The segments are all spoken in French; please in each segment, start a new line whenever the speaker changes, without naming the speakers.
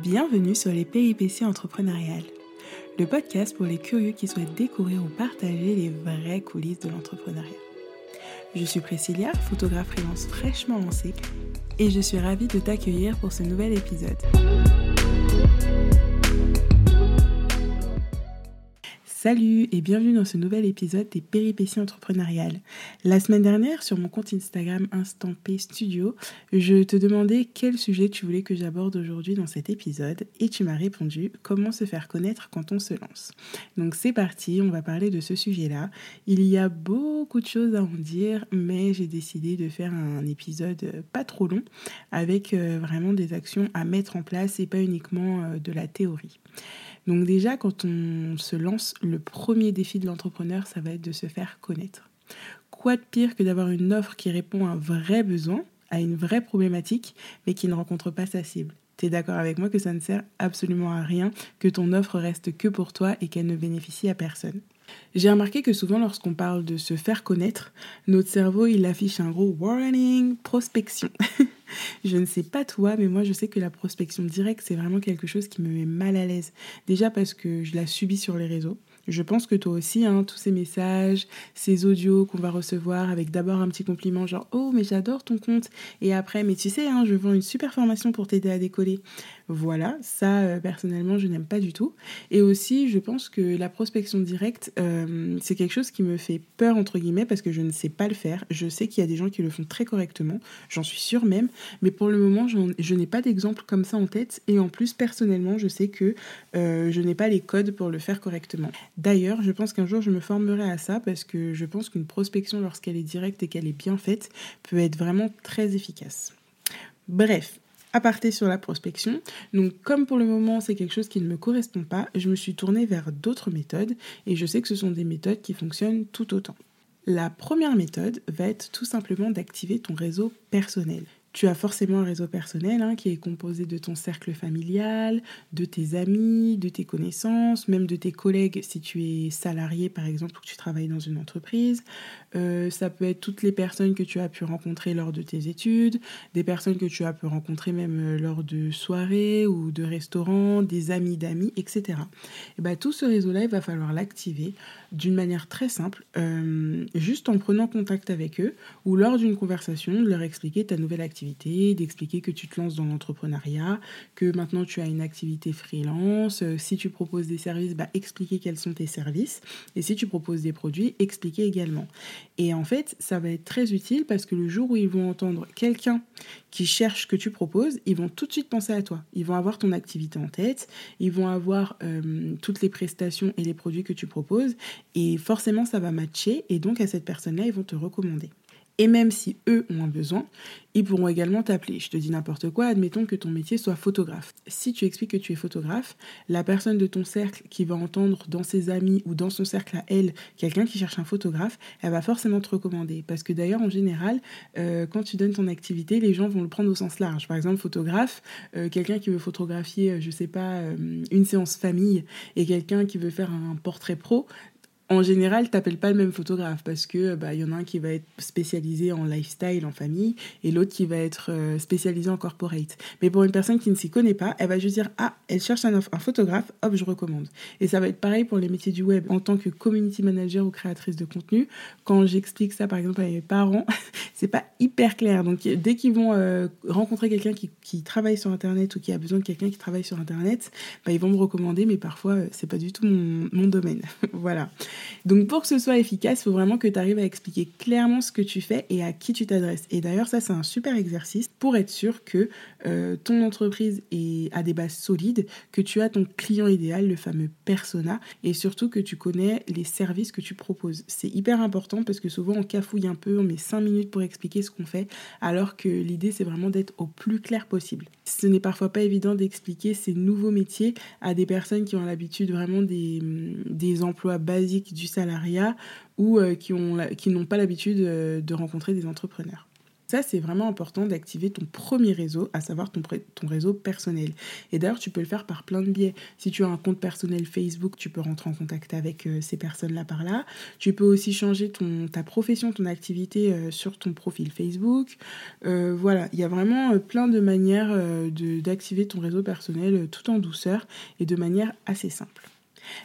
Bienvenue sur les péripéties entrepreneuriales, le podcast pour les curieux qui souhaitent découvrir ou partager les vraies coulisses de l'entrepreneuriat. Je suis Priscilla, photographe freelance fraîchement lancée, et je suis ravie de t'accueillir pour ce nouvel épisode. Salut et bienvenue dans ce nouvel épisode des péripéties entrepreneuriales. La semaine dernière, sur mon compte Instagram Instant P Studio, je te demandais quel sujet tu voulais que j'aborde aujourd'hui dans cet épisode et tu m'as répondu comment se faire connaître quand on se lance. Donc c'est parti, on va parler de ce sujet-là. Il y a beaucoup de choses à en dire, mais j'ai décidé de faire un épisode pas trop long avec euh, vraiment des actions à mettre en place et pas uniquement euh, de la théorie. Donc déjà, quand on se lance, le premier défi de l'entrepreneur, ça va être de se faire connaître. Quoi de pire que d'avoir une offre qui répond à un vrai besoin, à une vraie problématique, mais qui ne rencontre pas sa cible? Tu es d'accord avec moi que ça ne sert absolument à rien, que ton offre reste que pour toi et qu'elle ne bénéficie à personne? J'ai remarqué que souvent lorsqu'on parle de se faire connaître, notre cerveau il affiche un gros warning, prospection. je ne sais pas toi, mais moi je sais que la prospection directe c'est vraiment quelque chose qui me met mal à l'aise. Déjà parce que je la subis sur les réseaux. Je pense que toi aussi, hein, tous ces messages, ces audios qu'on va recevoir avec d'abord un petit compliment genre Oh, mais j'adore ton compte. Et après, mais tu sais, hein, je vends une super formation pour t'aider à décoller. Voilà, ça euh, personnellement je n'aime pas du tout. Et aussi je pense que la prospection directe euh, c'est quelque chose qui me fait peur entre guillemets parce que je ne sais pas le faire. Je sais qu'il y a des gens qui le font très correctement, j'en suis sûre même, mais pour le moment je n'ai pas d'exemple comme ça en tête et en plus personnellement je sais que euh, je n'ai pas les codes pour le faire correctement. D'ailleurs je pense qu'un jour je me formerai à ça parce que je pense qu'une prospection lorsqu'elle est directe et qu'elle est bien faite peut être vraiment très efficace. Bref, aparté sur la prospection. Donc comme pour le moment c'est quelque chose qui ne me correspond pas, je me suis tournée vers d'autres méthodes et je sais que ce sont des méthodes qui fonctionnent tout autant. La première méthode va être tout simplement d'activer ton réseau personnel. Tu as forcément un réseau personnel hein, qui est composé de ton cercle familial, de tes amis, de tes connaissances, même de tes collègues si tu es salarié par exemple ou que tu travailles dans une entreprise. Euh, ça peut être toutes les personnes que tu as pu rencontrer lors de tes études, des personnes que tu as pu rencontrer même euh, lors de soirées ou de restaurants, des amis d'amis, etc. Et ben, tout ce réseau-là, il va falloir l'activer d'une manière très simple, euh, juste en prenant contact avec eux ou lors d'une conversation, de leur expliquer ta nouvelle activité d'expliquer que tu te lances dans l'entrepreneuriat, que maintenant tu as une activité freelance. Euh, si tu proposes des services, bah, expliquer quels sont tes services. Et si tu proposes des produits, expliquer également. Et en fait, ça va être très utile parce que le jour où ils vont entendre quelqu'un qui cherche ce que tu proposes, ils vont tout de suite penser à toi. Ils vont avoir ton activité en tête, ils vont avoir euh, toutes les prestations et les produits que tu proposes. Et forcément, ça va matcher. Et donc, à cette personne-là, ils vont te recommander. Et même si eux ont un besoin, ils pourront également t'appeler. Je te dis n'importe quoi, admettons que ton métier soit photographe. Si tu expliques que tu es photographe, la personne de ton cercle qui va entendre dans ses amis ou dans son cercle à elle quelqu'un qui cherche un photographe, elle va forcément te recommander. Parce que d'ailleurs, en général, euh, quand tu donnes ton activité, les gens vont le prendre au sens large. Par exemple, photographe, euh, quelqu'un qui veut photographier, je sais pas, euh, une séance famille et quelqu'un qui veut faire un portrait pro, en général, t'appelles pas le même photographe parce que bah il y en a un qui va être spécialisé en lifestyle, en famille, et l'autre qui va être euh, spécialisé en corporate. Mais pour une personne qui ne s'y connaît pas, elle va juste dire ah elle cherche un, photographe, hop je recommande. Et ça va être pareil pour les métiers du web. En tant que community manager ou créatrice de contenu, quand j'explique ça par exemple à mes parents, c'est pas hyper clair. Donc dès qu'ils vont euh, rencontrer quelqu'un qui, travaille sur internet ou qui a besoin de quelqu'un qui travaille sur internet, bah, ils vont me recommander, mais parfois euh, c'est pas du tout mon domaine. voilà. Donc pour que ce soit efficace, il faut vraiment que tu arrives à expliquer clairement ce que tu fais et à qui tu t'adresses. Et d'ailleurs, ça c'est un super exercice pour être sûr que euh, ton entreprise est, a des bases solides, que tu as ton client idéal, le fameux persona, et surtout que tu connais les services que tu proposes. C'est hyper important parce que souvent on cafouille un peu, on met 5 minutes pour expliquer ce qu'on fait, alors que l'idée c'est vraiment d'être au plus clair possible. Ce n'est parfois pas évident d'expliquer ces nouveaux métiers à des personnes qui ont l'habitude vraiment des, des emplois basiques du salariat ou euh, qui n'ont pas l'habitude euh, de rencontrer des entrepreneurs. Ça, c'est vraiment important d'activer ton premier réseau, à savoir ton, réseau personnel. Et d'ailleurs, tu peux le faire par plein de biais. Si tu as un compte personnel Facebook, tu peux rentrer en contact avec euh, ces personnes-là par là. Tu peux aussi changer ton, ta profession, ton activité sur ton profil Facebook. Voilà, il y a vraiment plein de manières d'activer ton réseau personnel tout en douceur et de manière assez simple.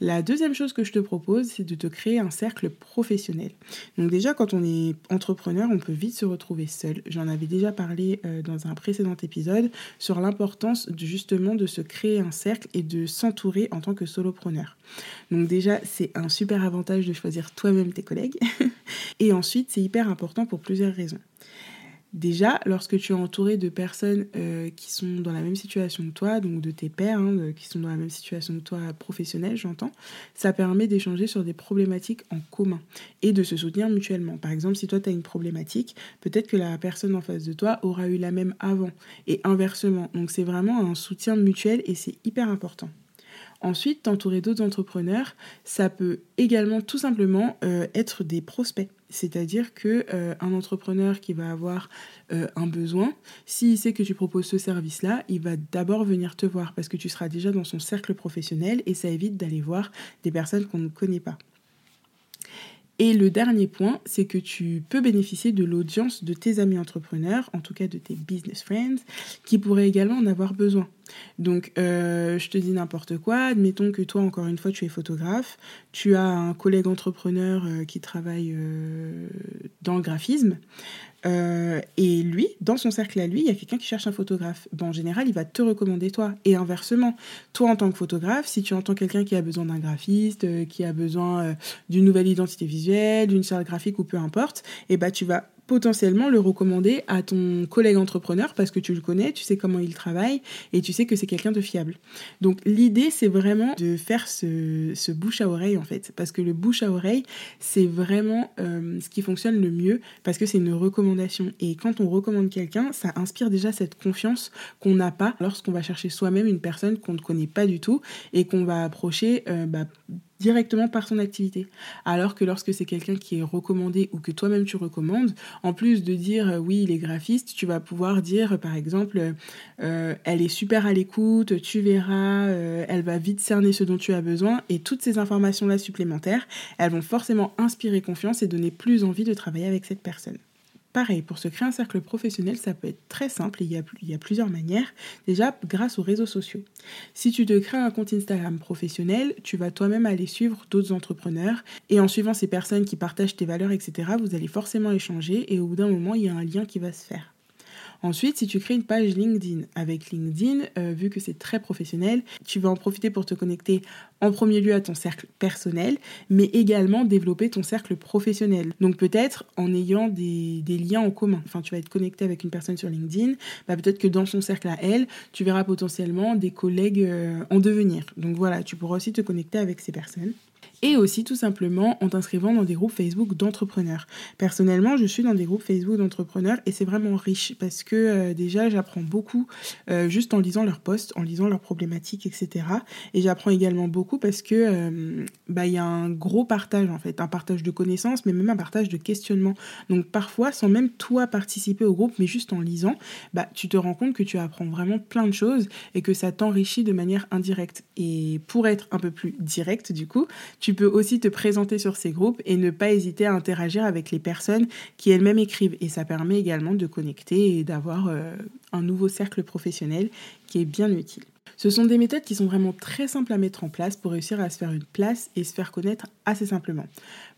La deuxième chose que je te propose, c'est de te créer un cercle professionnel. Donc déjà, quand on est entrepreneur, on peut vite se retrouver seul. J'en avais déjà parlé euh, dans un précédent épisode sur l'importance justement de se créer un cercle et de s'entourer en tant que solopreneur. Donc déjà, c'est un super avantage de choisir toi-même tes collègues. et ensuite, c'est hyper important pour plusieurs raisons. Déjà, lorsque tu es entouré de personnes euh, qui sont dans la même situation que toi, donc de tes pairs, hein, qui sont dans la même situation que toi professionnelle, j'entends, ça permet d'échanger sur des problématiques en commun et de se soutenir mutuellement. Par exemple, si toi tu as une problématique, peut-être que la personne en face de toi aura eu la même avant et inversement. Donc c'est vraiment un soutien mutuel et c'est hyper important. Ensuite, t'entourer d'autres entrepreneurs, ça peut également tout simplement euh, être des prospects. C'est-à-dire que euh, un entrepreneur qui va avoir euh, un besoin, s'il sait que tu proposes ce service-là, il va d'abord venir te voir parce que tu seras déjà dans son cercle professionnel et ça évite d'aller voir des personnes qu'on ne connaît pas. Et le dernier point, c'est que tu peux bénéficier de l'audience de tes amis entrepreneurs, en tout cas de tes business friends, qui pourraient également en avoir besoin. Donc, euh, je te dis n'importe quoi. Admettons que toi, encore une fois, tu es photographe. Tu as un collègue entrepreneur euh, qui travaille euh, dans le graphisme. Et lui, dans son cercle à lui, il y a quelqu'un qui cherche un photographe. en général, il va te recommander toi. Et inversement, toi en tant que photographe, si tu entends quelqu'un qui a besoin d'un graphiste, qui a besoin d'une nouvelle identité visuelle, d'une salle graphique ou peu importe, et eh ben, tu vas potentiellement le recommander à ton collègue entrepreneur parce que tu le connais, tu sais comment il travaille et tu sais que c'est quelqu'un de fiable. Donc l'idée c'est vraiment de faire ce, bouche à oreille en fait parce que le bouche à oreille c'est vraiment euh, ce qui fonctionne le mieux parce que c'est une recommandation et quand on recommande quelqu'un ça inspire déjà cette confiance qu'on n'a pas lorsqu'on va chercher soi-même une personne qu'on ne connaît pas du tout et qu'on va approcher euh, bah, directement par son activité. Alors que lorsque c'est quelqu'un qui est recommandé ou que toi-même tu recommandes, en plus de dire euh, oui, il est graphiste, tu vas pouvoir dire par exemple euh, elle est super à l'écoute, tu verras, euh, elle va vite cerner ce dont tu as besoin et toutes ces informations-là supplémentaires, elles vont forcément inspirer confiance et donner plus envie de travailler avec cette personne. Pareil, pour se créer un cercle professionnel, ça peut être très simple et il y, a, plusieurs manières. Déjà, grâce aux réseaux sociaux. Si tu te crées un compte Instagram professionnel, tu vas toi-même aller suivre d'autres entrepreneurs et en suivant ces personnes qui partagent tes valeurs, etc., vous allez forcément échanger et au bout d'un moment, il y a un lien qui va se faire. Ensuite, si tu crées une page LinkedIn, avec LinkedIn, euh, vu que c'est très professionnel, tu vas en profiter pour te connecter en premier lieu à ton cercle personnel, mais également développer ton cercle professionnel. Donc peut-être en ayant des, liens en commun. Enfin, tu vas être connecté avec une personne sur LinkedIn, bah, peut-être que dans son cercle à elle, tu verras potentiellement des collègues euh, en devenir. Donc voilà, tu pourras aussi te connecter avec ces personnes et aussi tout simplement en t'inscrivant dans des groupes Facebook d'entrepreneurs. Personnellement, je suis dans des groupes Facebook d'entrepreneurs et c'est vraiment riche parce que euh, déjà j'apprends beaucoup euh, juste en lisant leurs posts, en lisant leurs problématiques, etc. Et j'apprends également beaucoup parce que euh, bah il y a un gros partage en fait, un partage de connaissances, mais même un partage de questionnements. Donc parfois, sans même toi participer au groupe, mais juste en lisant, bah tu te rends compte que tu apprends vraiment plein de choses et que ça t'enrichit de manière indirecte. Et pour être un peu plus direct du coup, tu tu peux aussi te présenter sur ces groupes et ne pas hésiter à interagir avec les personnes qui elles-mêmes écrivent. Et ça permet également de connecter et d'avoir euh, un nouveau cercle professionnel qui est bien utile. Ce sont des méthodes qui sont vraiment très simples à mettre en place pour réussir à se faire une place et se faire connaître assez simplement.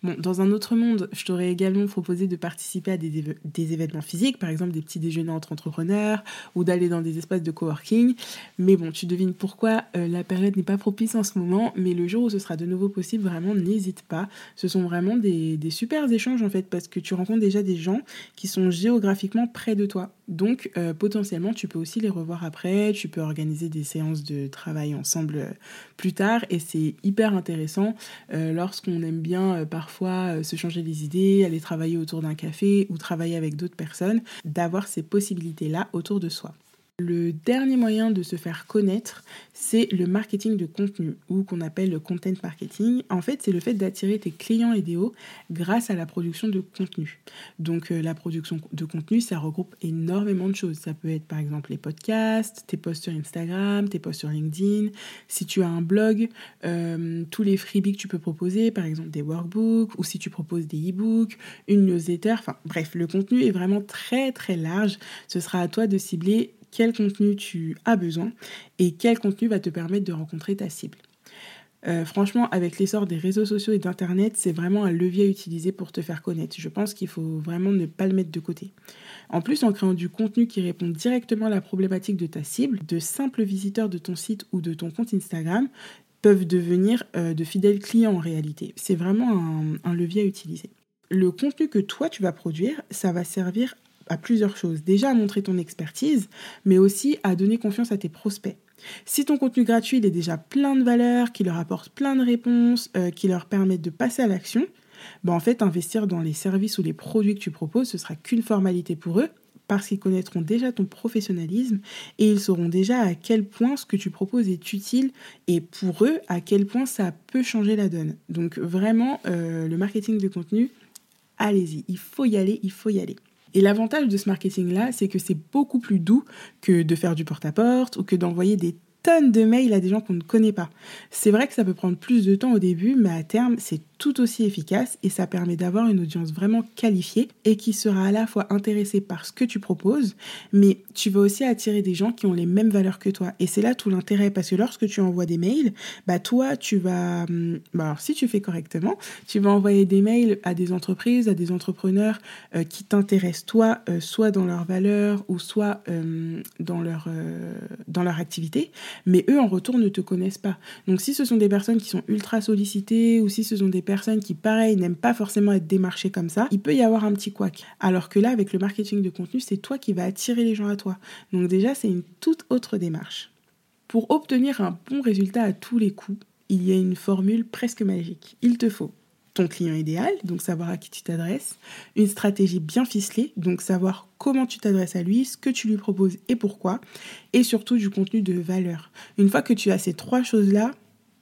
Dans un autre monde, je t'aurais également proposé de participer à des, événements physiques, par exemple des petits déjeuners entre entrepreneurs ou d'aller dans des espaces de coworking. Mais bon, tu devines pourquoi euh, la période n'est pas propice en ce moment, mais le jour où ce sera de nouveau possible, vraiment n'hésite pas. Ce sont vraiment des, super échanges en fait, parce que tu rencontres déjà des gens qui sont géographiquement près de toi. Donc euh, potentiellement, tu peux aussi les revoir après, tu peux organiser des séances de travail ensemble euh, plus tard et c'est hyper intéressant lorsqu'on aime bien parfois se changer les idées, aller travailler autour d'un café ou travailler avec d'autres personnes, d'avoir ces possibilités-là autour de soi. Le dernier moyen de se faire connaître, c'est le marketing de contenu ou qu'on appelle le content marketing. En fait, c'est le fait d'attirer tes clients idéaux grâce à la production de contenu. Donc euh, la production de contenu, ça regroupe énormément de choses. Ça peut être par exemple les podcasts, tes posts sur Instagram, tes posts sur LinkedIn. Si tu as un blog, euh, tous les freebies que tu peux proposer, par exemple des workbooks ou si tu proposes des e-books, une newsletter. Enfin bref, le contenu est vraiment très très large. Ce sera à toi de cibler quel contenu tu as besoin et quel contenu va te permettre de rencontrer ta cible. Euh, franchement, avec l'essor des réseaux sociaux et d'Internet, c'est vraiment un levier à utiliser pour te faire connaître. Je pense qu'il faut vraiment ne pas le mettre de côté. En plus, en créant du contenu qui répond directement à la problématique de ta cible, de simples visiteurs de ton site ou de ton compte Instagram peuvent devenir euh, de fidèles clients en réalité. C'est vraiment un, un levier à utiliser. Le contenu que toi tu vas produire, ça va servir à plusieurs choses. Déjà à montrer ton expertise, mais aussi à donner confiance à tes prospects. Si ton contenu gratuit est déjà plein de valeurs, qui leur apporte plein de réponses, euh, qui leur permettent de passer à l'action, ben en fait, investir dans les services ou les produits que tu proposes, ce sera qu'une formalité pour eux, parce qu'ils connaîtront déjà ton professionnalisme et ils sauront déjà à quel point ce que tu proposes est utile et pour eux, à quel point ça peut changer la donne. Donc vraiment, euh, le marketing de contenu, allez-y, il faut y aller, il faut y aller. Et l'avantage de ce marketing-là, c'est que c'est beaucoup plus doux que de faire du porte-à-porte ou que d'envoyer des tonnes de mails à des gens qu'on ne connaît pas. C'est vrai que ça peut prendre plus de temps au début, mais à terme, c'est tout aussi efficace et ça permet d'avoir une audience vraiment qualifiée et qui sera à la fois intéressée par ce que tu proposes, mais tu vas aussi attirer des gens qui ont les mêmes valeurs que toi. Et c'est là tout l'intérêt parce que lorsque tu envoies des mails, bah toi, tu vas, hum, bah alors si tu fais correctement, tu vas envoyer des mails à des entreprises, à des entrepreneurs euh, qui t'intéressent toi, euh, soit dans leurs valeurs ou soit euh, dans leur dans leur activité, mais eux en retour ne te connaissent pas. Donc si ce sont des personnes qui sont ultra sollicitées ou si ce sont des personnes qui, pareil, n'aiment pas forcément être démarchées comme ça, il peut y avoir un petit couac. Alors que là, avec le marketing de contenu, c'est toi qui vas attirer les gens à toi. Donc déjà, c'est une toute autre démarche. Pour obtenir un bon résultat à tous les coups, il y a une formule presque magique. Il te faut ton client idéal, donc savoir à qui tu t'adresses, une stratégie bien ficelée, donc savoir comment tu t'adresses à lui, ce que tu lui proposes et pourquoi, et surtout du contenu de valeur. Une fois que tu as ces trois choses-là,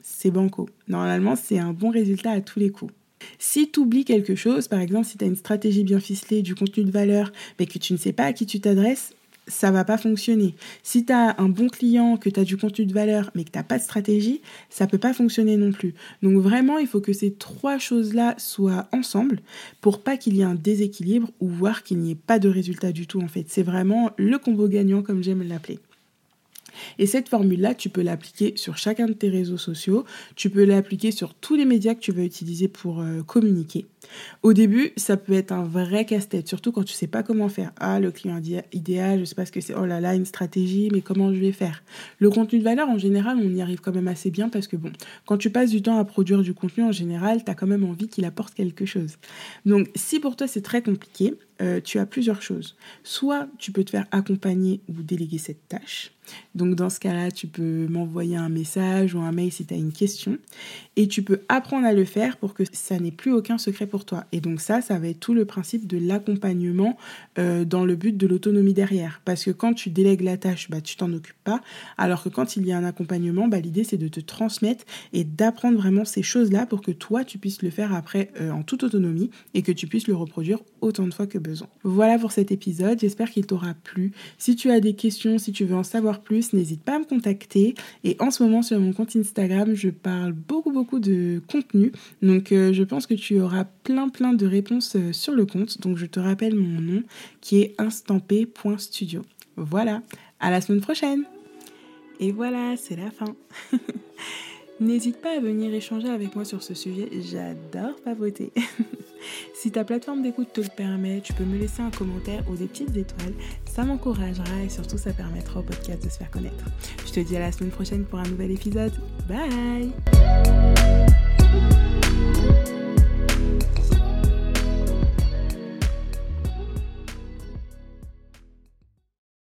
c'est banco. Normalement, c'est un bon résultat à tous les coups. Si tu oublies quelque chose, par exemple, si tu as une stratégie bien ficelée, du contenu de valeur, mais que tu ne sais pas à qui tu t'adresses, ça va pas fonctionner. Si tu as un bon client, que tu as du contenu de valeur, mais que tu n'as pas de stratégie, ça peut pas fonctionner non plus. Donc vraiment, il faut que ces trois choses-là soient ensemble pour pas qu'il y ait un déséquilibre ou voir qu'il n'y ait pas de résultat du tout en fait. C'est vraiment le combo gagnant comme j'aime l'appeler. Et cette formule-là, tu peux l'appliquer sur chacun de tes réseaux sociaux, tu peux l'appliquer sur tous les médias que tu veux utiliser pour euh, communiquer. Au début, ça peut être un vrai casse-tête, surtout quand tu sais pas comment faire. Ah, le client idéal, je sais pas ce que c'est. Oh là là, une stratégie, mais comment je vais faire? Le contenu de valeur, en général, on y arrive quand même assez bien parce que bon, quand tu passes du temps à produire du contenu, en général, tu as quand même envie qu'il apporte quelque chose. Donc, si pour toi c'est très compliqué, euh, tu as plusieurs choses. Soit tu peux te faire accompagner ou déléguer cette tâche. Donc dans ce cas-là, tu peux m'envoyer un message ou un mail si tu as une question. Et tu peux apprendre à le faire pour que ça n'ait plus aucun secret pour toi. Et donc ça, ça va être tout le principe de l'accompagnement euh, dans le but de l'autonomie derrière. Parce que quand tu délègues la tâche, bah, tu t'en occupes pas. Alors que quand il y a un accompagnement, bah, l'idée c'est de te transmettre et d'apprendre vraiment ces choses-là pour que toi, tu puisses le faire après euh, en toute autonomie et que tu puisses le reproduire autant de fois que besoin. Voilà pour cet épisode, j'espère qu'il t'aura plu. Si tu as des questions, si tu veux en savoir plus, n'hésite pas à me contacter. Et en ce moment sur mon compte Instagram, je parle beaucoup beaucoup de contenu. Donc euh, je pense que tu auras plein plein de réponses euh, sur le compte. Donc je te rappelle mon nom qui est instampé.studio. Voilà, à la semaine prochaine. Et voilà, c'est la fin. N'hésite pas à venir échanger avec moi sur ce sujet, j'adore papoter. si ta plateforme d'écoute te le permet, tu peux me laisser un commentaire ou des petites étoiles, ça m'encouragera et surtout ça permettra au podcast de se faire connaître. Je te dis à la semaine prochaine pour un nouvel épisode. Bye